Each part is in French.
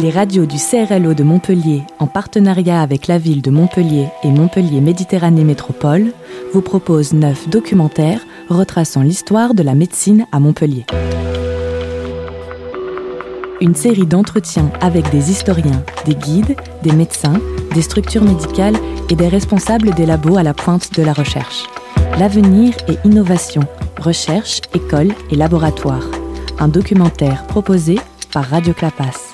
Les radios du CRLO de Montpellier, en partenariat avec la ville de Montpellier et Montpellier Méditerranée Métropole, vous proposent neuf documentaires retraçant l'histoire de la médecine à Montpellier. Une série d'entretiens avec des historiens, des guides, des médecins, des structures médicales et des responsables des labos à la pointe de la recherche. L'avenir et innovation, recherche, école et laboratoire. Un documentaire proposé par Radio Clapas.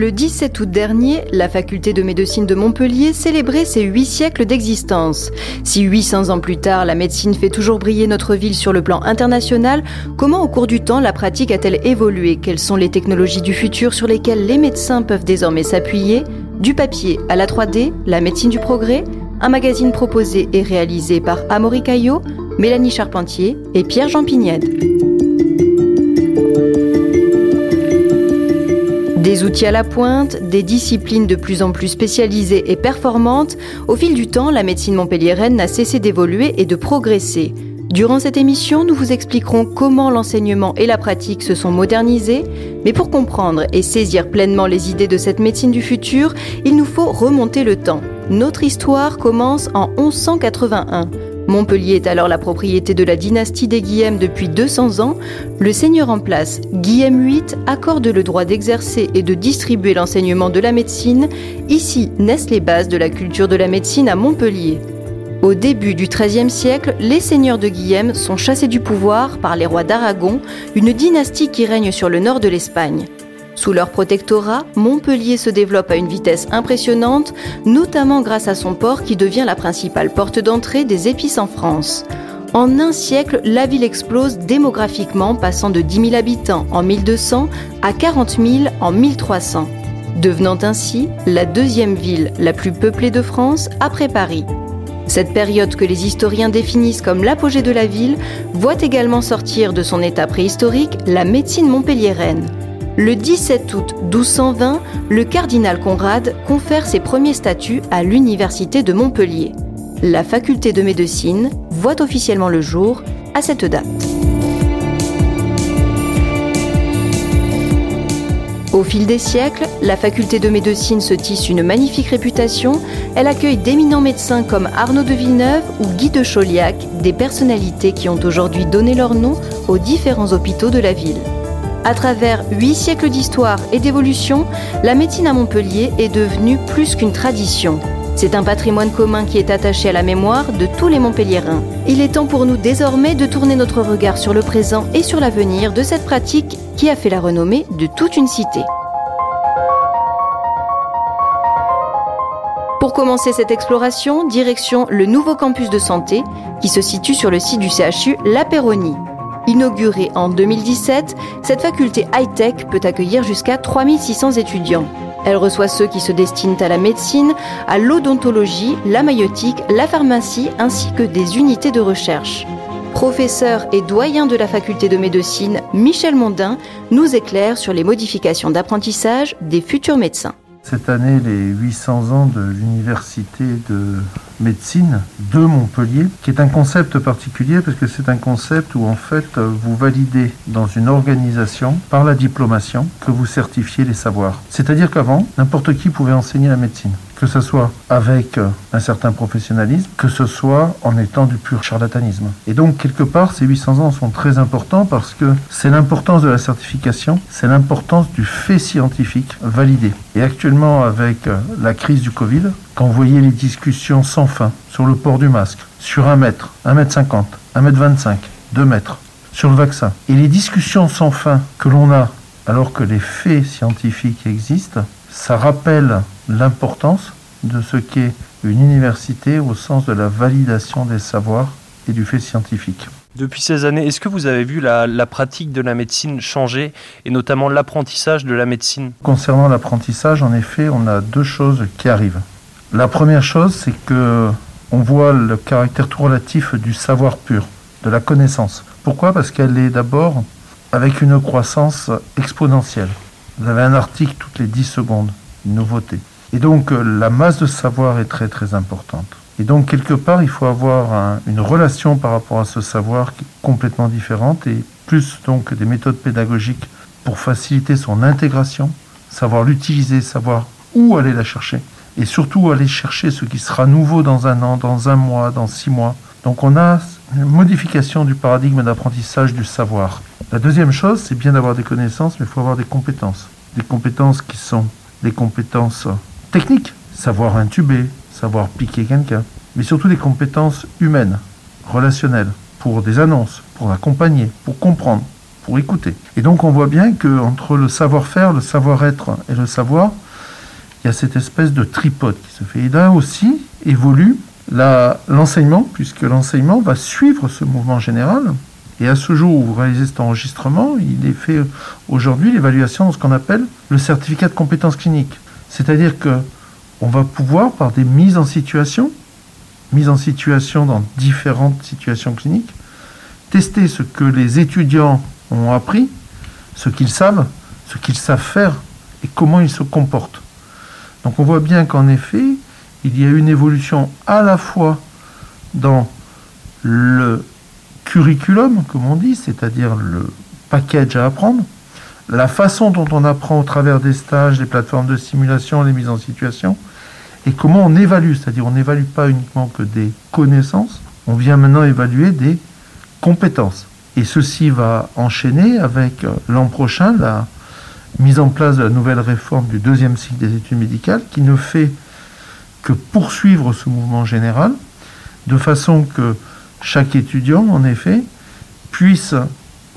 Le 17 août dernier, la faculté de médecine de Montpellier célébrait ses huit siècles d'existence. Si 800 ans plus tard, la médecine fait toujours briller notre ville sur le plan international, comment au cours du temps la pratique a-t-elle évolué? Quelles sont les technologies du futur sur lesquelles les médecins peuvent désormais s'appuyer? Du papier à la 3D, la médecine du progrès? Un magazine proposé et réalisé par Amaury Caillot, Mélanie Charpentier et Pierre-Jean Pignède. Des outils à la pointe, des disciplines de plus en plus spécialisées et performantes, au fil du temps, la médecine montpelliéraine n'a cessé d'évoluer et de progresser. Durant cette émission, nous vous expliquerons comment l'enseignement et la pratique se sont modernisés, mais pour comprendre et saisir pleinement les idées de cette médecine du futur, il nous faut remonter le temps. Notre histoire commence en 1181. Montpellier est alors la propriété de la dynastie des Guillem depuis 200 ans. Le seigneur en place, Guillem VIII, accorde le droit d'exercer et de distribuer l'enseignement de la médecine. Ici naissent les bases de la culture de la médecine à Montpellier. Au début du XIIIe siècle, les seigneurs de Guillem sont chassés du pouvoir par les rois d'Aragon, une dynastie qui règne sur le nord de l'Espagne. Sous leur protectorat, Montpellier se développe à une vitesse impressionnante, notamment grâce à son port qui devient la principale porte d'entrée des épices en France. En un siècle, la ville explose démographiquement, passant de 10 000 habitants en 1200 à 40 000 en 1300, devenant ainsi la deuxième ville la plus peuplée de France après Paris. Cette période que les historiens définissent comme l'apogée de la ville voit également sortir de son état préhistorique la médecine montpelliéraine. Le 17 août 1220, le cardinal Conrad confère ses premiers statuts à l'Université de Montpellier. La faculté de médecine voit officiellement le jour à cette date. Au fil des siècles, la faculté de médecine se tisse une magnifique réputation. Elle accueille d'éminents médecins comme Arnaud de Villeneuve ou Guy de Chauliac, des personnalités qui ont aujourd'hui donné leur nom aux différents hôpitaux de la ville. À travers huit siècles d'histoire et d'évolution, la médecine à Montpellier est devenue plus qu'une tradition. C'est un patrimoine commun qui est attaché à la mémoire de tous les Montpelliérains. Il est temps pour nous désormais de tourner notre regard sur le présent et sur l'avenir de cette pratique qui a fait la renommée de toute une cité. Pour commencer cette exploration, direction le nouveau campus de santé qui se situe sur le site du CHU La Péronie. Inaugurée en 2017, cette faculté high-tech peut accueillir jusqu'à 3600 étudiants. Elle reçoit ceux qui se destinent à la médecine, à l'odontologie, la maïotique, la pharmacie ainsi que des unités de recherche. Professeur et doyen de la faculté de médecine, Michel Mondin nous éclaire sur les modifications d'apprentissage des futurs médecins. Cette année, les 800 ans de l'université de médecine de Montpellier, qui est un concept particulier parce que c'est un concept où en fait vous validez dans une organisation par la diplomation que vous certifiez les savoirs. C'est-à-dire qu'avant, n'importe qui pouvait enseigner la médecine que ce soit avec euh, un certain professionnalisme, que ce soit en étant du pur charlatanisme. Et donc, quelque part, ces 800 ans sont très importants parce que c'est l'importance de la certification, c'est l'importance du fait scientifique validé. Et actuellement, avec euh, la crise du Covid, quand vous voyez les discussions sans fin sur le port du masque, sur un mètre, un mètre cinquante, un mètre vingt-cinq, deux mètres, sur le vaccin, et les discussions sans fin que l'on a alors que les faits scientifiques existent, ça rappelle l'importance de ce qu'est une université au sens de la validation des savoirs et du fait scientifique. Depuis ces années, est-ce que vous avez vu la, pratique de la médecine changer et notamment l'apprentissage de la médecine? Concernant l'apprentissage, en effet, on a deux choses qui arrivent. La première chose, c'est que on voit le caractère tout relatif du savoir pur, de la connaissance. Pourquoi? Parce qu'elle est d'abord avec une croissance exponentielle. Vous avez un article toutes les 10 secondes, une nouveauté. Et donc la masse de savoir est très très importante. Et donc quelque part, il faut avoir une relation par rapport à ce savoir qui est complètement différente et plus donc des méthodes pédagogiques pour faciliter son intégration, savoir l'utiliser, savoir où aller la chercher et surtout aller chercher ce qui sera nouveau dans un an, dans un mois, dans six mois. Donc on a une modification du paradigme d'apprentissage du savoir. La deuxième chose, c'est bien d'avoir des connaissances, mais il faut avoir des compétences. Des compétences qui sont des compétences techniques, savoir intuber, savoir piquer quelqu'un, mais surtout des compétences humaines, relationnelles, pour des annonces, pour accompagner, pour comprendre, pour écouter. Et donc on voit bien que entre le savoir-faire, le savoir-être et le savoir, il y a cette espèce de tripote qui se fait. Et là aussi évolue l'enseignement, puisque l'enseignement va suivre ce mouvement général. Et à ce jour où vous réalisez cet enregistrement, il est fait aujourd'hui l'évaluation de ce qu'on appelle le certificat de compétences cliniques. C'est-à-dire que on va pouvoir, par des mises en situation, mises en situation dans différentes situations cliniques, tester ce que les étudiants ont appris, ce qu'ils savent, ce qu'ils savent faire et comment ils se comportent. Donc on voit bien qu'en effet, il y a une évolution à la fois dans le curriculum, comme on dit, c'est-à-dire le package à apprendre, la façon dont on apprend au travers des stages, les plateformes de simulation, les mises en situation, et comment on évalue, c'est-à-dire on n'évalue pas uniquement que des connaissances, on vient maintenant évaluer des compétences. Et ceci va enchaîner avec euh, l'an prochain la mise en place de la nouvelle réforme du deuxième cycle des études médicales qui ne fait que poursuivre ce mouvement général de façon que chaque étudiant, en effet, puisse,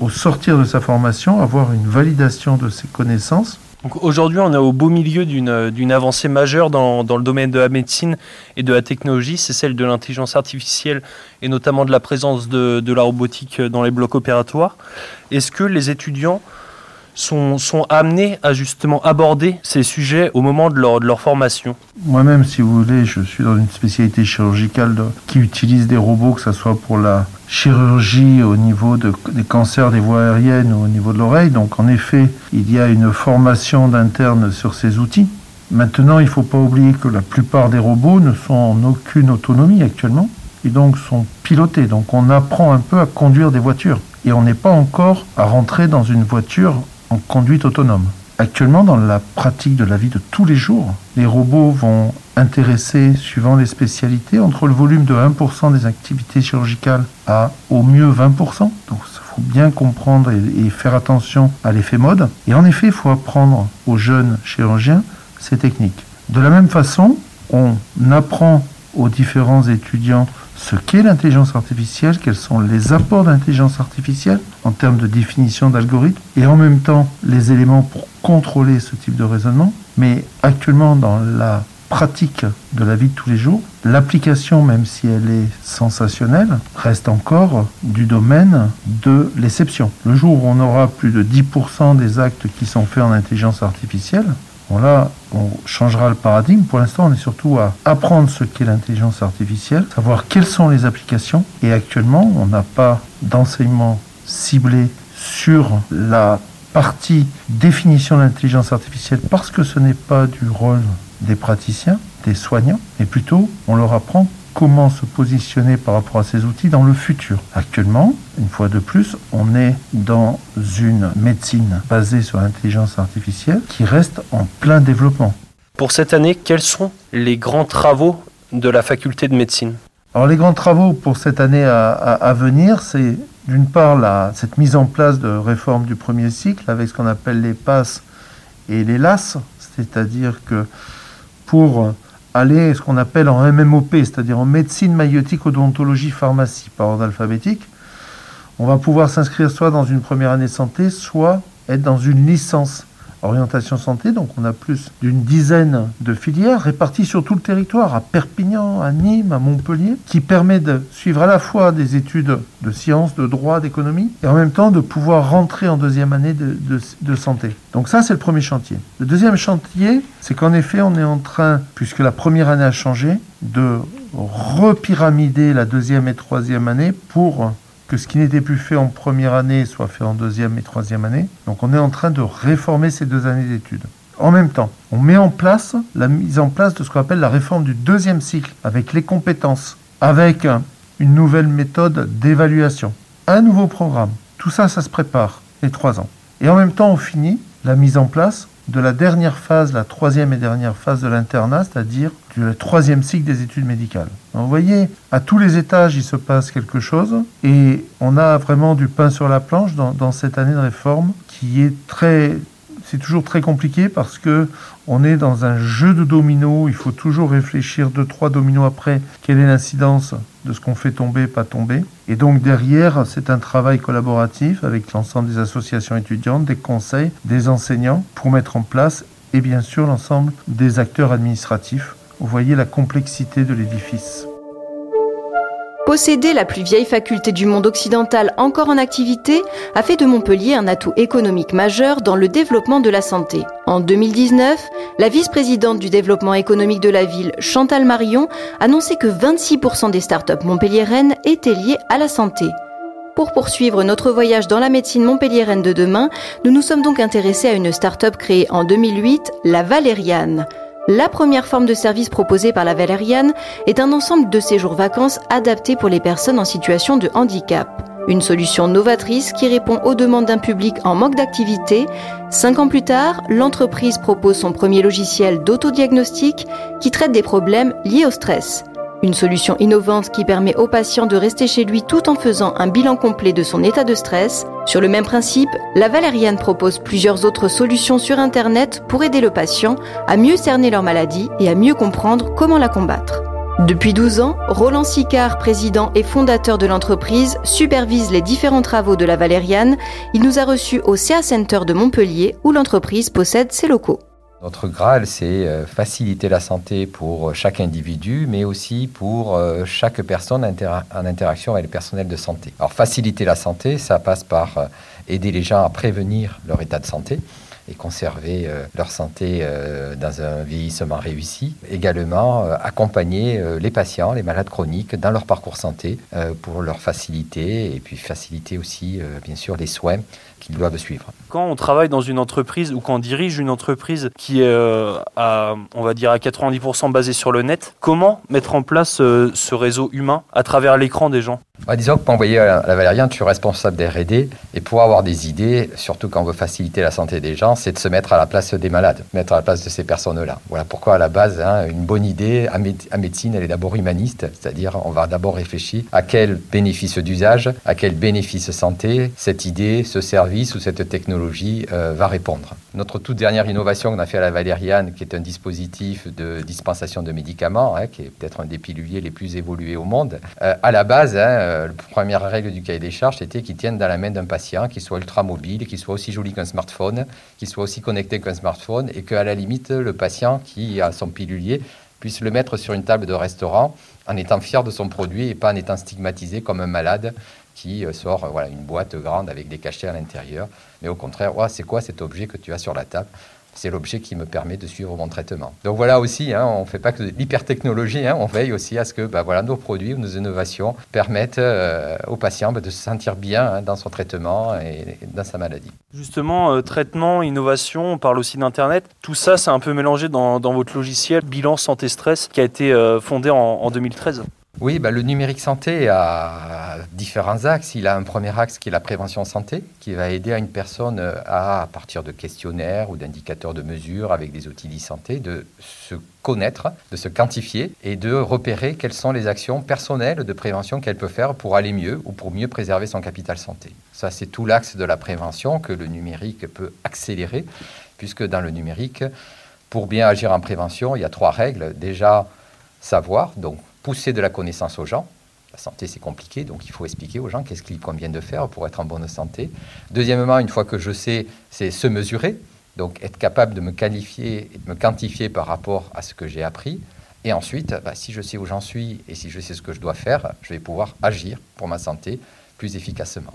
au sortir de sa formation, avoir une validation de ses connaissances. Aujourd'hui, on est au beau milieu d'une avancée majeure dans, le domaine de la médecine et de la technologie, c'est celle de l'intelligence artificielle et notamment de la présence de, de la robotique dans les blocs opératoires. Est-ce que les étudiants sont, amenés à justement aborder ces sujets au moment de leur, formation Moi-même, si vous voulez, je suis dans une spécialité chirurgicale qui utilise des robots, que ce soit pour la chirurgie au niveau de, des cancers des voies aériennes ou au niveau de l'oreille. Donc en effet, il y a une formation d'interne sur ces outils. Maintenant, il ne faut pas oublier que la plupart des robots ne sont en aucune autonomie actuellement et donc sont pilotés. Donc on apprend un peu à conduire des voitures et on n'est pas encore à rentrer dans une voiture conduite autonome. Actuellement, dans la pratique de la vie de tous les jours, les robots vont intéresser, suivant les spécialités, entre le volume de 1% des activités chirurgicales à au mieux 20%. Donc il faut bien comprendre et, faire attention à l'effet mode. Et en effet, il faut apprendre aux jeunes chirurgiens ces techniques. De la même façon, on apprend aux différents étudiants ce qu'est l'intelligence artificielle, quels sont les apports d'intelligence artificielle en termes de définition d'algorithmes, et en même temps les éléments pour contrôler ce type de raisonnement. Mais actuellement, dans la pratique de la vie de tous les jours, l'application, même si elle est sensationnelle, reste encore du domaine de l'exception. Le jour où on aura plus de 10% des actes qui sont faits en intelligence artificielle, Là, on changera le paradigme. Pour l'instant, on est surtout à apprendre ce qu'est l'intelligence artificielle, savoir quelles sont les applications. Et actuellement, on n'a pas d'enseignement ciblé sur la partie définition de l'intelligence artificielle parce que ce n'est pas du rôle des praticiens, des soignants, mais plutôt on leur apprend comment se positionner par rapport à ces outils dans le futur. Actuellement, une fois de plus, on est dans une médecine basée sur l'intelligence artificielle qui reste en plein développement. Pour cette année, quels sont les grands travaux de la faculté de médecine? Alors les grands travaux pour cette année à, venir, c'est d'une part la, cette mise en place de réforme du premier cycle avec ce qu'on appelle les PASS et les LAS, c'est-à-dire que pour aller ce qu'on appelle en MMOP, c'est-à-dire en médecine, maïotique, odontologie, pharmacie, par ordre alphabétique. On va pouvoir s'inscrire soit dans une première année santé, soit être dans une licence orientation santé. Donc on a plus d'une dizaine de filières réparties sur tout le territoire, à Perpignan, à Nîmes, à Montpellier, qui permet de suivre à la fois des études de sciences, de droit, d'économie, et en même temps de pouvoir rentrer en deuxième année de, de santé. Donc ça, c'est le premier chantier. Le deuxième chantier, c'est qu'en effet, on est en train, puisque la première année a changé, de repyramider la deuxième et troisième année pour que ce qui n'était plus fait en première année soit fait en deuxième et troisième année. Donc on est en train de réformer ces deux années d'études. En même temps, on met en place la mise en place de ce qu'on appelle la réforme du deuxième cycle, avec les compétences, avec une nouvelle méthode d'évaluation, un nouveau programme. Tout ça, ça se prépare les trois ans. Et en même temps, on finit la mise en place de la dernière phase, la troisième et dernière phase de l'internat, c'est-à-dire du troisième cycle des études médicales. vous voyez, à tous les étages, il se passe quelque chose et on a vraiment du pain sur la planche dans, dans cette année de réforme qui est très c'est toujours très compliqué parce que on est dans un jeu de dominos. Il faut toujours réfléchir deux, trois dominos après quelle est l'incidence de ce qu'on fait tomber, pas tomber. Et donc derrière, c'est un travail collaboratif avec l'ensemble des associations étudiantes, des conseils, des enseignants pour mettre en place et bien sûr l'ensemble des acteurs administratifs. Vous voyez la complexité de l'édifice. Posséder la plus vieille faculté du monde occidental encore en activité a fait de Montpellier un atout économique majeur dans le développement de la santé. En 2019, la vice-présidente du développement économique de la ville, Chantal Marion, annonçait que 26% des startups montpelliéraines étaient liées à la santé. Pour poursuivre notre voyage dans la médecine montpelliéraine de demain, nous nous sommes donc intéressés à une start-up créée en 2008, la Valériane. La première forme de service proposée par la Valériane est un ensemble de séjours vacances adaptés pour les personnes en situation de handicap. Une solution novatrice qui répond aux demandes d'un public en manque d'activité. Cinq ans plus tard, l'entreprise propose son premier logiciel d'autodiagnostic qui traite des problèmes liés au stress. Une solution innovante qui permet au patient de rester chez lui tout en faisant un bilan complet de son état de stress. Sur le même principe, la Valériane propose plusieurs autres solutions sur Internet pour aider le patient à mieux cerner leur maladie et à mieux comprendre comment la combattre. Depuis 12 ans, Roland Sicard, président et fondateur de l'entreprise, supervise les différents travaux de la Valériane. Il nous a reçus au CA Center de Montpellier où l'entreprise possède ses locaux. Notre Graal, c'est euh, faciliter la santé pour euh, chaque individu, mais aussi pour euh, chaque personne en interaction avec le personnel de santé. Alors faciliter la santé, ça passe par aider les gens à prévenir leur état de santé et conserver leur santé dans un vieillissement réussi. Également, accompagner les patients, les malades chroniques dans leur parcours santé pour leur faciliter et puis faciliter aussi, bien sûr, les soins qu'ils doivent suivre. Quand on travaille dans une entreprise ou quand on dirige une entreprise qui est, euh, à, on va dire, à 90% basée sur le net, comment mettre en place euh, ce réseau humain à travers l'écran des gens? Bah, disons que pour envoyer à la Valériane, tu es responsable des R&D et pour avoir des idées, surtout quand on veut faciliter la santé des gens, c'est de se mettre à la place des malades, mettre à la place de ces personnes-là. Voilà pourquoi à la base, hein, une bonne idée à, médecine, elle est d'abord humaniste, c'est-à-dire on va d'abord réfléchir à quel bénéfice d'usage, à quel bénéfice santé cette idée, ce service ou cette technologie euh, va répondre. Notre toute dernière innovation qu'on a fait à la Valériane, qui est un dispositif de dispensation de médicaments, hein, qui est peut-être un des piluliers les plus évolués au monde, euh, à la base, hein, euh, la première règle du cahier des charges, c'était qu'il tienne dans la main d'un patient, qu'il soit ultra mobile, qu'il soit aussi joli qu'un smartphone, qu'il soit aussi connecté qu'un smartphone, et qu'à la limite, le patient qui a son pilulier puisse le mettre sur une table de restaurant en étant fier de son produit et pas en étant stigmatisé comme un malade qui euh, sort voilà, une boîte grande avec des cachets à l'intérieur. Mais au contraire, c'est quoi cet objet que tu as sur la table? C'est l'objet qui me permet de suivre mon traitement. Donc voilà aussi, hein, on ne fait pas que de l'hypertechnologie, hein, on veille aussi à ce que bah, nos produits, nos innovations permettent euh, au patient bah, de se sentir bien hein, dans son traitement et, dans sa maladie. Justement, euh, traitement, innovation, on parle aussi d'Internet. Tout ça, c'est un peu mélangé dans, votre logiciel Bilan Santé Stress qui a été euh, fondé en 2013. Oui, bah, le numérique santé a différents axes. Il a un premier axe qui est la prévention santé, qui va aider à une personne à, à partir de questionnaires ou d'indicateurs de mesure avec des outils e-santé, de se connaître, de se quantifier et de repérer quelles sont les actions personnelles de prévention qu'elle peut faire pour aller mieux ou pour mieux préserver son capital santé. Ça, c'est tout l'axe de la prévention que le numérique peut accélérer, puisque dans le numérique, pour bien agir en prévention, il y a trois règles. Déjà, savoir, donc pousser de la connaissance aux gens. La santé, c'est compliqué, donc il faut expliquer aux gens qu'est-ce qu'il convient de faire pour être en bonne santé. Deuxièmement, une fois que je sais, c'est se mesurer, donc être capable de me qualifier, de me quantifier par rapport à ce que j'ai appris. Et ensuite, bah, si je sais où j'en suis et si je sais ce que je dois faire, je vais pouvoir agir pour ma santé plus efficacement.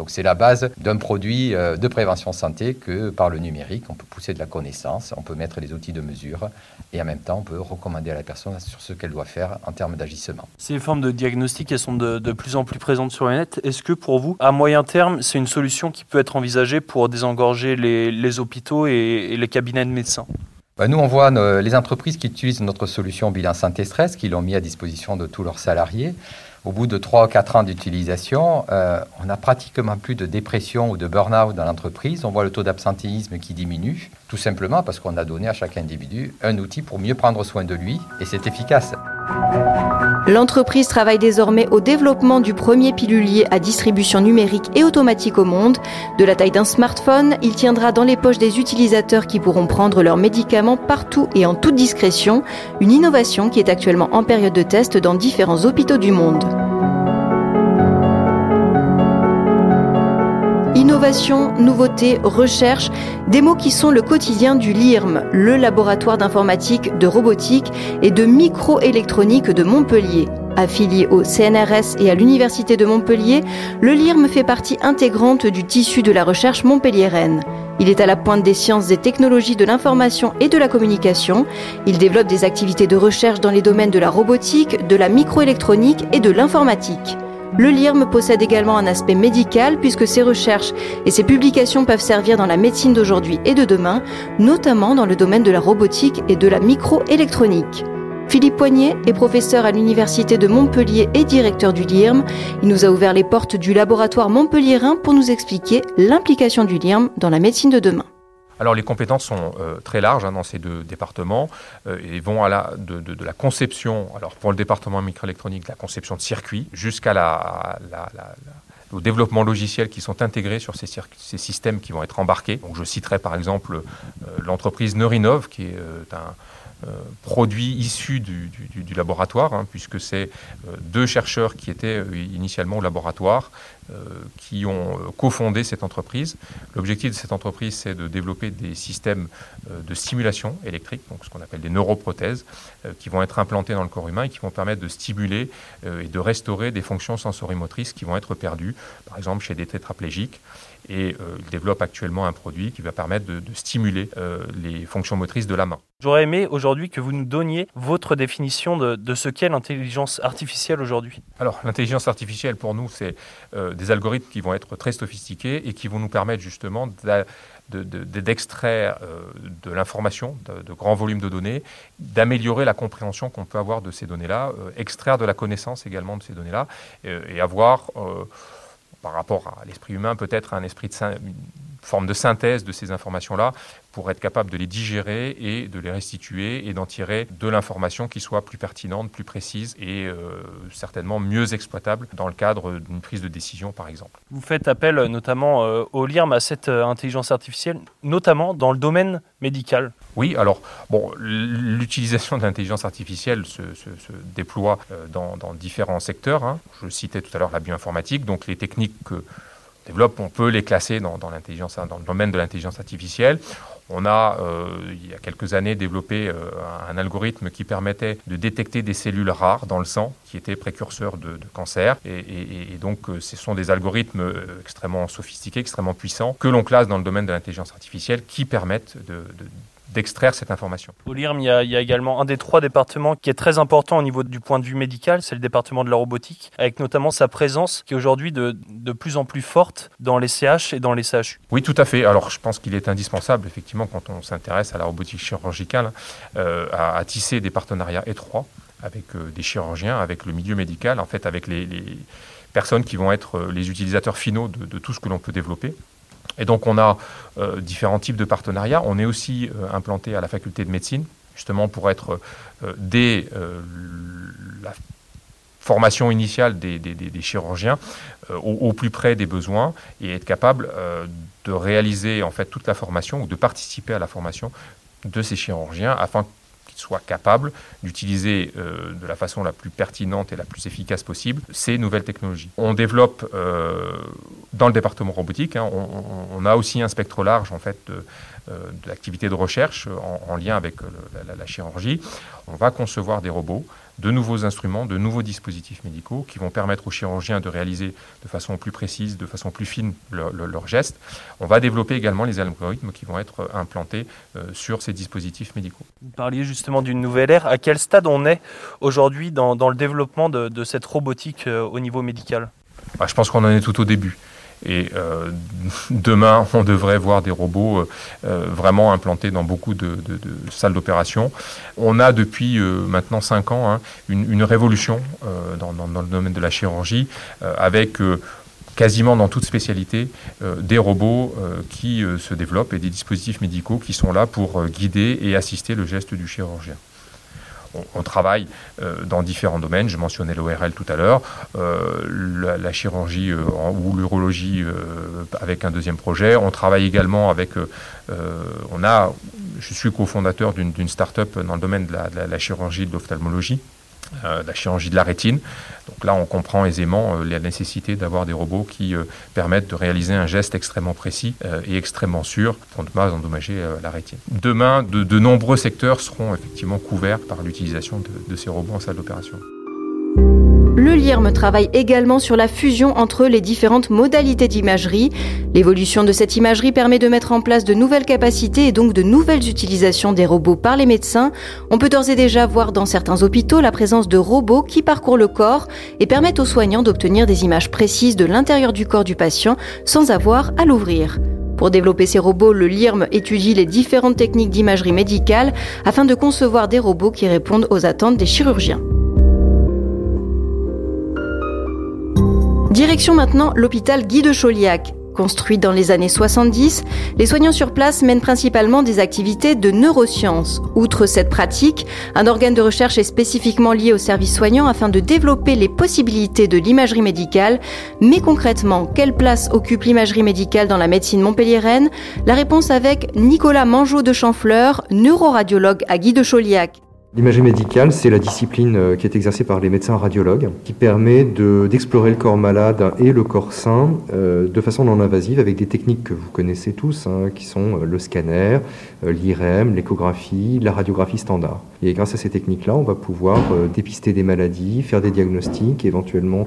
Donc c'est la base d'un produit euh, de prévention santé que par le numérique, on peut pousser de la connaissance, on peut mettre les outils de mesure et en même temps on peut recommander à la personne sur ce qu'elle doit faire en termes d'agissement. Ces formes de diagnostic, elles sont de, plus en plus présentes sur le net. Est-ce que pour vous, à moyen terme, c'est une solution qui peut être envisagée pour désengorger les, hôpitaux et les cabinets de médecins? Bah, nous, on voit les entreprises qui utilisent notre solution bilan santé stress, qui l'ont mis à disposition de tous leurs salariés. Au bout de 3 ou 4 ans d'utilisation, euh, on n'a pratiquement plus de dépression ou de burn-out dans l'entreprise. On voit le taux d'absentéisme qui diminue, tout simplement parce qu'on a donné à chaque individu un outil pour mieux prendre soin de lui, et c'est efficace. L'entreprise travaille désormais au développement du premier pilulier à distribution numérique et automatique au monde. De la taille d'un smartphone, il tiendra dans les poches des utilisateurs qui pourront prendre leurs médicaments partout et en toute discrétion, une innovation qui est actuellement en période de test dans différents hôpitaux du monde. Innovation, nouveauté, recherche, des mots qui sont le quotidien du LIRM, le laboratoire d'informatique, de robotique et de microélectronique de Montpellier. Affilié au CNRS et à l'Université de Montpellier, le LIRM fait partie intégrante du tissu de la recherche montpelliéraine. Il est à la pointe des sciences et technologies de l'information et de la communication. Il développe des activités de recherche dans les domaines de la robotique, de la microélectronique et de l'informatique. Le LIRM possède également un aspect médical puisque ses recherches et ses publications peuvent servir dans la médecine d'aujourd'hui et de demain, notamment dans le domaine de la robotique et de la microélectronique. Philippe Poignet est professeur à l'Université de Montpellier et directeur du LIRM. Il nous a ouvert les portes du laboratoire montpelliérain pour nous expliquer l'implication du LIRM dans la médecine de demain. Alors les compétences sont euh, très larges hein, dans ces deux départements euh, et vont la, de, la conception, alors pour le département microélectronique, la conception de circuits jusqu'à la, logiciel qui sont intégrés sur ces, ces, systèmes qui vont être embarqués. Donc je citerai par exemple euh, l'entreprise Neurinov qui est un euh, produit issu du, laboratoire, hein, puisque c'est euh, deux chercheurs qui étaient euh, initialement au laboratoire qui ont cofondé cette entreprise. L'objectif de cette entreprise, c'est de développer des systèmes de stimulation électrique, donc ce qu'on appelle des neuroprothèses, qui vont être implantées dans le corps humain et qui vont permettre de stimuler et de restaurer des fonctions sensorimotrices qui vont être perdues, par exemple chez des tétraplégiques et euh, il développe actuellement un produit qui va permettre de, stimuler euh, les fonctions motrices de la main. J'aurais aimé aujourd'hui que vous nous donniez votre définition de, ce qu'est l'intelligence artificielle aujourd'hui. Alors l'intelligence artificielle pour nous, c'est euh, des algorithmes qui vont être très sophistiqués et qui vont nous permettre justement d'extraire de, l'information, de, grands volumes de données, d'améliorer la compréhension qu'on peut avoir de ces données-là, extraire de la connaissance également de ces données-là, et avoir par rapport à l'esprit humain, peut-être un esprit de une forme de synthèse de ces informations-là pour être capable de les digérer et de les restituer et d'en tirer de l'information qui soit plus pertinente, plus précise et euh, certainement mieux exploitable dans le cadre d'une prise de décision, par exemple. Vous faites appel notamment euh, au LIRM à cette euh, intelligence artificielle, notamment dans le domaine médical. Oui, alors bon, l'utilisation de l'intelligence artificielle se, déploie dans, différents secteurs. Hein. Je citais tout à l'heure la bioinformatique, donc les techniques que on peut les classer dans, dans, dans le domaine de l'intelligence artificielle. On a, euh, il y a quelques années, développé euh, un algorithme qui permettait de détecter des cellules rares dans le sang, qui étaient précurseurs de, cancer. Et, donc, euh, ce sont des algorithmes extrêmement sophistiqués, extrêmement puissants, que l'on classe dans le domaine de l'intelligence artificielle, qui permettent de d'extraire cette information. Au LIRM, il y, a, également un des trois départements qui est très important au niveau du point de vue médical, c'est le département de la robotique, avec notamment sa présence qui est aujourd'hui de, de, plus en plus forte dans les CH et dans les CHU. Oui, tout à fait. Alors je pense qu'il est indispensable, effectivement, quand on s'intéresse à la robotique chirurgicale, euh, à, tisser des partenariats étroits avec euh, des chirurgiens, avec le milieu médical, en fait avec les, personnes qui vont être euh, les utilisateurs finaux de tout ce que l'on peut développer. Et donc on a euh, différents types de partenariats. On est aussi euh, implanté à la faculté de médecine, justement pour être euh, dès la formation initiale des, chirurgiens au, plus près des besoins et être capable de réaliser en fait toute la formation ou de participer à la formation de ces chirurgiens afin soit capable d'utiliser euh, de la façon la plus pertinente et la plus efficace possible ces nouvelles technologies. On développe euh, dans le département robotique, hein, on, a aussi un spectre large en fait de de recherche en, lien avec la chirurgie, on va concevoir des robots de nouveaux instruments, de nouveaux dispositifs médicaux qui vont permettre aux chirurgiens de réaliser de façon plus précise, de façon plus fine leurs gestes. On va développer également les algorithmes qui vont être implantés euh, sur ces dispositifs médicaux. Vous parliez justement d'une nouvelle ère. À quel stade on est aujourd'hui dans, le développement de, cette robotique euh, au niveau médical? Bah, Je pense qu'on en est tout au début. Et euh, demain, on devrait voir des robots euh, euh, vraiment implantés dans beaucoup de, salles d'opération. On a depuis maintenant 5 ans hein, une, révolution dans, le domaine de la chirurgie avec quasiment dans toute spécialité, des robots qui se développent et des dispositifs médicaux qui sont là pour guider et assister le geste du chirurgien on, travaille euh, dans différents domaines. Je mentionnais l'ORL tout à l'heure, euh, la, chirurgie euh, ou l'urologie avec un deuxième projet. On travaille également avec. on a, je suis cofondateur d'une start-up dans le domaine de la, de la chirurgie de l'ophtalmologie. Euh, la chirurgie de la rétine. Donc là, on comprend aisément euh, la nécessité d'avoir des robots qui euh, permettent de réaliser un geste extrêmement précis et extrêmement sûr pour ne pas endommager la rétine. Demain, de, nombreux secteurs seront effectivement couverts par l'utilisation de ces robots en salle d'opération. Le LIRM travaille également sur la fusion entre les différentes modalités d'imagerie. L'évolution de cette imagerie permet de mettre en place de nouvelles capacités et donc de nouvelles utilisations des robots par les médecins. On peut d'ores et déjà voir dans certains hôpitaux la présence de robots qui parcourent le corps et permettent aux soignants d'obtenir des images précises de l'intérieur du corps du patient sans avoir à l'ouvrir. Pour développer ces robots, le LIRM étudie les différentes techniques d'imagerie médicale afin de concevoir des robots qui répondent aux attentes des chirurgiens. Direction maintenant l'hôpital Guy de Chauliac. Construit dans les années 70, les soignants sur place mènent principalement des activités de neurosciences. Outre cette pratique, un organe de recherche est spécifiquement lié au service soignant afin de développer les possibilités de l'imagerie médicale. Mais concrètement, quelle place occupe l'imagerie médicale dans la médecine montpelliéraine? La réponse avec Nicolas Mangeau de Champfleur, neuroradiologue à Guy de Chauliac. L'imagerie médicale, c'est la discipline euh, qui est exercée par les médecins radiologues, qui permet d'explorer le corps malade et le corps sain euh, de façon non invasive avec des techniques que vous connaissez tous, hein, qui sont euh, le scanner, l'IRM, l'échographie, la radiographie standard. Et grâce à ces techniques-là, on va pouvoir dépister des maladies, faire des diagnostics, éventuellement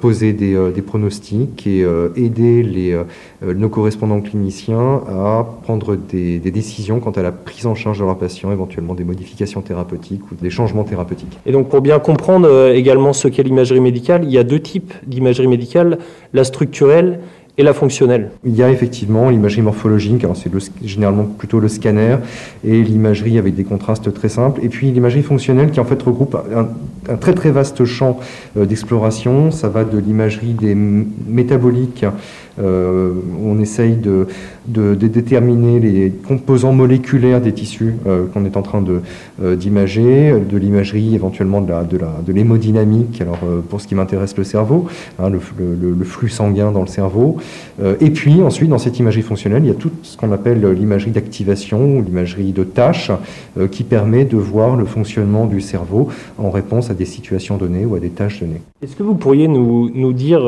poser des, pronostics et aider les, nos correspondants cliniciens à prendre des, décisions quant à la prise en charge de leurs patients, éventuellement des modifications thérapeutiques ou des changements thérapeutiques. Et donc pour bien comprendre euh, également ce qu'est l'imagerie médicale, il y a deux types d'imagerie médicale, la structurelle et la fonctionnelle Il y a effectivement l'imagerie morphologique, alors c'est généralement plutôt le scanner, et l'imagerie avec des contrastes très simples, et puis l'imagerie fonctionnelle qui en fait regroupe un, très très vaste champ euh, d'exploration. Ça va de l'imagerie des métaboliques euh, on essaye de, déterminer les composants moléculaires des tissus euh, qu'on est en train euh, d'imager, de, l'imagerie éventuellement de, de, l'hémodynamique, alors pour ce qui m'intéresse le cerveau, hein, le, flux sanguin dans le cerveau. Et puis ensuite, dans cette imagerie fonctionnelle, il y a tout ce qu'on appelle l'imagerie d'activation ou l'imagerie de tâche qui permet de voir le fonctionnement du cerveau en réponse à des situations données ou à des tâches données. Est-ce que vous pourriez nous, nous dire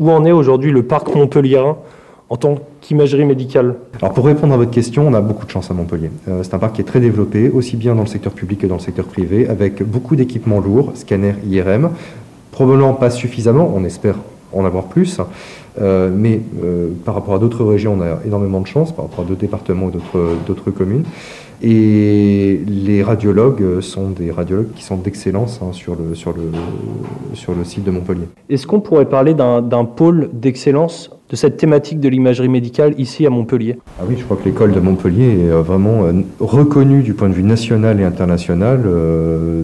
où en est aujourd'hui le parc Montpellier en tant qu'imagerie médicale? Alors pour répondre à votre question, on a beaucoup de chance à Montpellier. Euh, c'est un parc qui est très développé, aussi bien dans le secteur public que dans le secteur privé, avec beaucoup d'équipements lourds, scanners IRM, probablement pas suffisamment, on espère en avoir plus, euh, mais euh, par rapport à d'autres régions, on a énormément de chance, par rapport à d'autres départements ou d'autres communes. Et les radiologues sont des radiologues qui sont d'excellence hein, sur, le, sur, le, sur le site de Montpellier. Est-ce qu'on pourrait parler d'un pôle d'excellence de cette thématique de l'imagerie médicale ici à Montpellier? Ah oui, je crois que l'école de Montpellier est euh, vraiment euh, reconnue du point de vue national et international euh,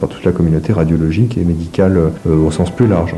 par toute la communauté radiologique et médicale au sens plus large.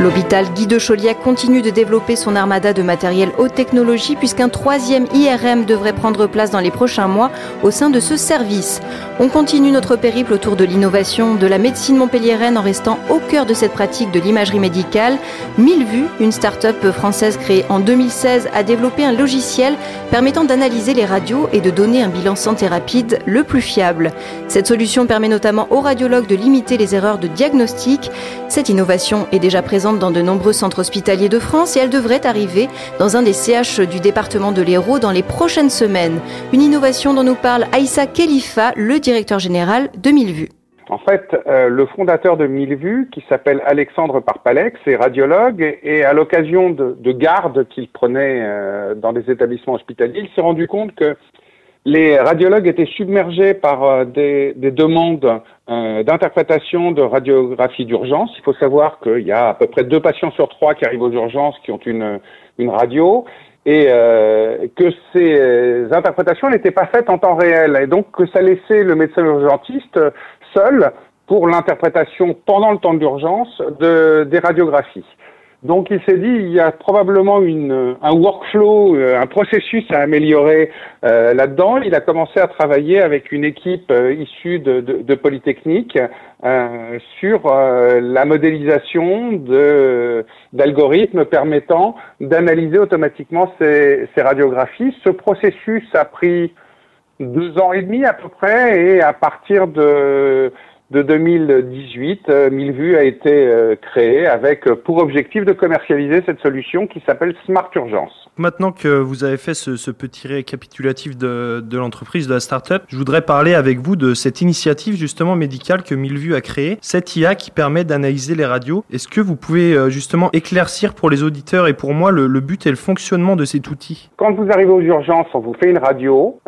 L'hôpital Guy de Chauliac continue de développer son armada de matériel haute technologie puisqu'un troisième IRM devrait prendre place dans les prochains mois au sein de ce service. On continue notre périple autour de l'innovation de la médecine montpelliéraine en restant au cœur de cette pratique de l'imagerie médicale. Mille vues, une start-up française créée en 2016 a développé un logiciel permettant d'analyser les radios et de donner un bilan santé rapide le plus fiable. Cette solution permet notamment aux radiologues de limiter les erreurs de diagnostic. Cette innovation est déjà présente dans de nombreux centres hospitaliers de France et elle devrait arriver dans un des CH du département de l'Hérault dans les prochaines semaines. Une innovation dont nous parle Aïssa Khalifa, le directeur général de Mille En fait, euh, le fondateur de Mille qui s'appelle Alexandre Parpalex, est radiologue et à l'occasion de, de gardes qu'il prenait euh, dans des établissements hospitaliers, il s'est rendu compte que les radiologues étaient submergés par euh, des, demandes euh, d'interprétation de radiographie d'urgence. Il faut savoir qu'il y a à peu près deux patients sur trois qui arrivent aux urgences qui ont une, une radio et euh, que ces interprétations n'étaient pas faites en temps réel et donc que ça laissait le médecin urgentiste seul pour l'interprétation pendant le temps de, des radiographies. Donc il s'est dit il y a probablement une, un workflow, euh, un processus à améliorer euh, là-dedans. Il a commencé à travailler avec une équipe euh, issue de, de, de Polytechnique euh, sur la modélisation d'algorithmes permettant d'analyser automatiquement ces, ces radiographies. Ce processus a pris deux ans et demi à peu près et à partir de de 2018, euh, Vues a été euh, créé avec euh, pour objectif de commercialiser cette solution qui s'appelle Smart Urgence. Maintenant que vous avez fait ce, petit récapitulatif de, de l'entreprise, de la start-up, je voudrais parler avec vous de cette initiative justement médicale que Vues a créée, cette IA qui permet d'analyser les radios. Est-ce que vous pouvez justement éclaircir pour les auditeurs et pour moi le, but et le fonctionnement de cet outil? Quand vous arrivez aux urgences, on vous fait une radio.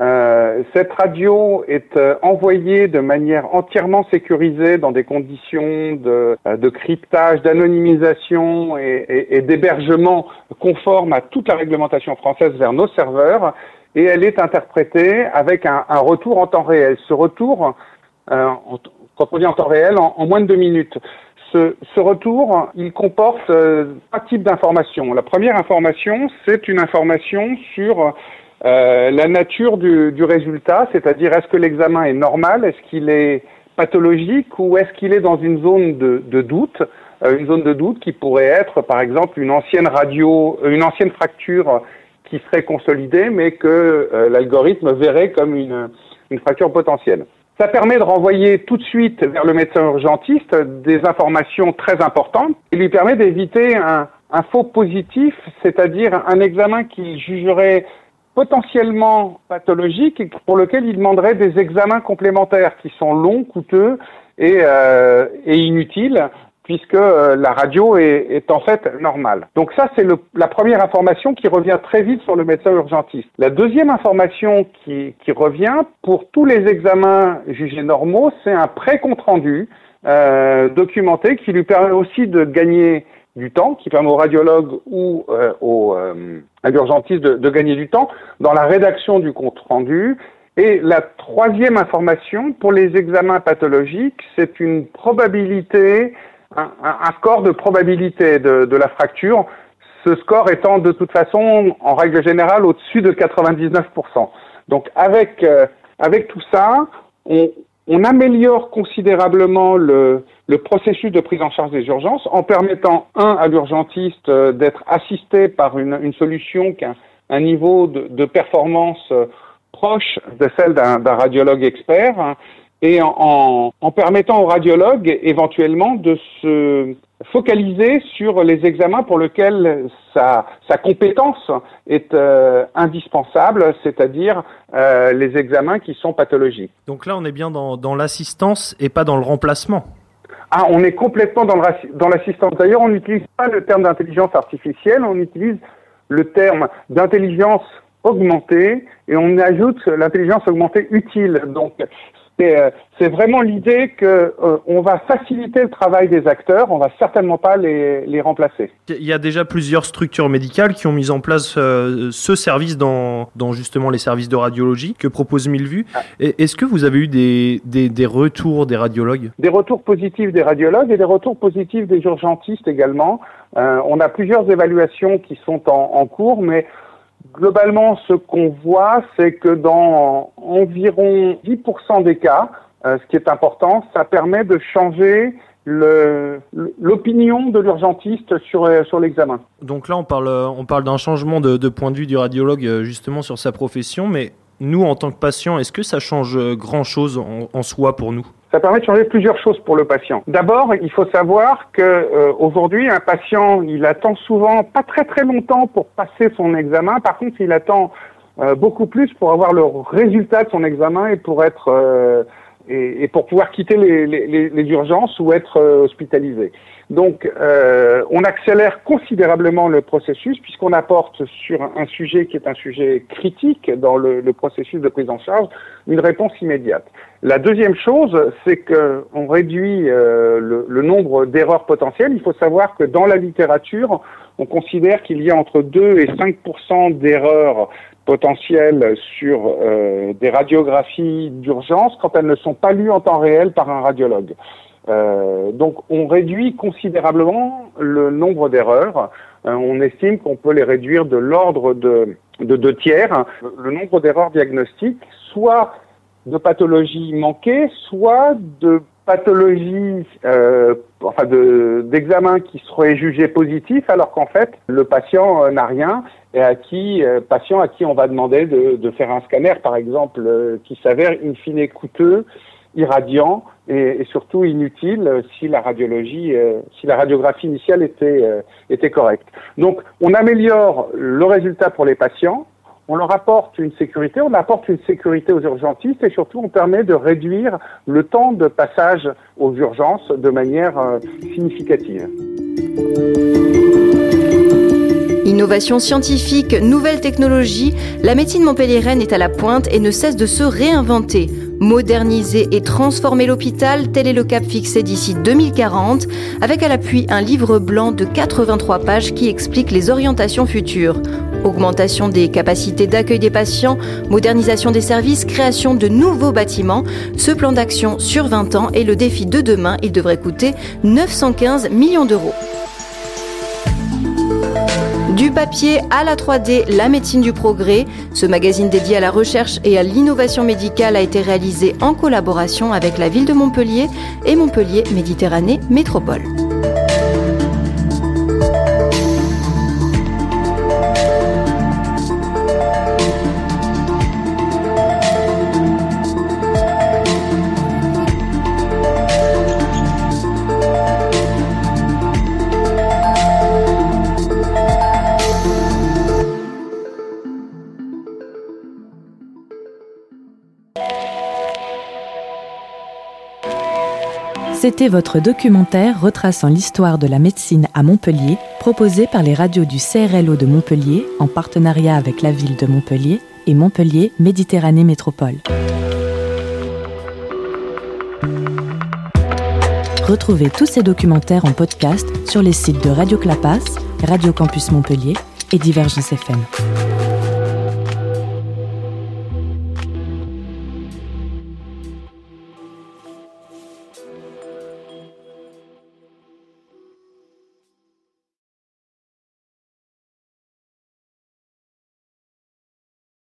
cette radio est envoyée de manière entièrement sécurisée dans des conditions de, euh, cryptage, d'anonymisation et, d'hébergement conformes à toute la réglementation française vers nos serveurs, et elle est interprétée avec un, retour en temps réel. Ce retour, euh, quand on dit en temps réel, en, moins de deux minutes. Ce, retour, il comporte euh, trois types d'informations. La première information, c'est une information sur euh, la nature du résultat, c'est-à-dire est-ce que l'examen est normal, est-ce qu'il est pathologique ou est-ce qu'il est dans une zone de, de doute, euh, une zone de doute qui pourrait être par exemple une ancienne radio, euh, une ancienne fracture qui serait consolidée mais que euh, l'algorithme verrait comme une, une fracture potentielle. Ça permet de renvoyer tout de suite vers le médecin urgentiste des informations très importantes et lui permet d'éviter un, un faux positif, c'est-à-dire un examen qui jugerait potentiellement pathologique et pour lequel il demanderait des examens complémentaires qui sont longs, coûteux et, euh, inutiles puisque euh, la radio est, est, en fait normale. Donc ça, c'est la première information qui revient très vite sur le médecin urgentiste. La deuxième information qui, qui revient pour tous les examens jugés normaux, c'est un pré-compte rendu euh, documenté qui lui permet aussi de gagner du temps, qui permet au radiologue ou euh, au, euh, à l'urgentiste de, de, gagner du temps dans la rédaction du compte rendu. Et la troisième information, pour les examens pathologiques, c'est une probabilité, un, un, score de probabilité de, de, la fracture, ce score étant de toute façon, en règle générale, au-dessus de 99%. Donc avec, euh, avec tout ça, on, on améliore considérablement le, processus de prise en charge des urgences en permettant, un, à l'urgentiste euh, d'être assisté par une, solution qui a un niveau de, de performance euh, proche de celle d'un radiologue expert, hein, et en, en, permettant au radiologue éventuellement de se focaliser sur les examens pour lesquels sa, sa compétence est euh, indispensable, c'est-à-dire euh, les examens qui sont pathologiques. Donc là, on est bien dans, dans l'assistance et pas dans le remplacement. Ah, on est complètement dans l'assistance. D'ailleurs, on n'utilise pas le terme d'intelligence artificielle, on utilise le terme d'intelligence augmentée et on ajoute l'intelligence augmentée utile. Donc, c'est vraiment l'idée que euh, on va faciliter le travail des acteurs, on va certainement pas les, les, remplacer. Il y a déjà plusieurs structures médicales qui ont mis en place euh, ce service dans, dans, justement les services de radiologie que propose Millevues. Ah. Est-ce que vous avez eu des, des, des, retours des radiologues? Des retours positifs des radiologues et des retours positifs des urgentistes également. on a plusieurs évaluations qui sont en, en cours, mais globalement, ce qu'on voit, c'est que dans environ 10% des cas, euh, ce qui est important, ça permet de changer l'opinion de l'urgentiste sur, euh, sur l'examen. Donc là, on parle, parle d'un changement de, point de vue du radiologue euh, justement sur sa profession, mais nous, en tant que patients, est-ce que ça change grand-chose en, soi pour nous? Ça permet de changer plusieurs choses pour le patient. D'abord, il faut savoir que euh, aujourd'hui, un patient, il attend souvent pas très très longtemps pour passer son examen. Par contre, il attend euh, beaucoup plus pour avoir le résultat de son examen et pour être euh, et, pour pouvoir quitter les, les, urgences ou être hospitalisé. Donc, euh, on accélère considérablement le processus puisqu'on apporte sur un sujet qui est un sujet critique dans le, processus de prise en charge une réponse immédiate. La deuxième chose, c'est qu'on réduit euh, le, le, nombre d'erreurs potentielles. Il faut savoir que dans la littérature, on considère qu'il y a entre 2 et 5 d'erreurs potentielles sur euh, des radiographies d'urgence quand elles ne sont pas lues en temps réel par un radiologue. Euh, donc on réduit considérablement le nombre d'erreurs. Euh, on estime qu'on peut les réduire de l'ordre de, de deux tiers. Le nombre d'erreurs diagnostiques, soit de pathologies manquées, soit de pathologies, euh, enfin d'examens qui seraient jugés positifs, alors qu'en fait le patient euh, n'a rien et à qui euh, patient à qui on va demander de, de faire un scanner, par exemple, euh, qui s'avère in fine coûteux, irradiant et, surtout inutile si la radiologie, euh, si la radiographie initiale était euh, était correcte. Donc on améliore le résultat pour les patients on leur apporte une sécurité, on apporte une sécurité aux urgentistes et surtout on permet de réduire le temps de passage aux urgences de manière euh, significative. Innovation scientifique, nouvelles technologies, la médecine montpelliéraine est à la pointe et ne cesse de se réinventer. Moderniser et transformer l'hôpital, tel est le cap fixé d'ici 2040, avec à l'appui un livre blanc de 83 pages qui explique les orientations futures. Augmentation des capacités d'accueil des patients, modernisation des services, création de nouveaux bâtiments. Ce plan d'action sur 20 ans est le défi de demain. Il devrait coûter 915 millions d'euros. Du papier à la 3D, la médecine du progrès. Ce magazine dédié à la recherche et à l'innovation médicale a été réalisé en collaboration avec la ville de Montpellier et Montpellier Méditerranée Métropole. C'était votre documentaire retraçant l'histoire de la médecine à Montpellier, proposé par les radios du CRLO de Montpellier en partenariat avec la ville de Montpellier et Montpellier Méditerranée Métropole. Retrouvez tous ces documentaires en podcast sur les sites de Radio Clapas, Radio Campus Montpellier et Divergence FM.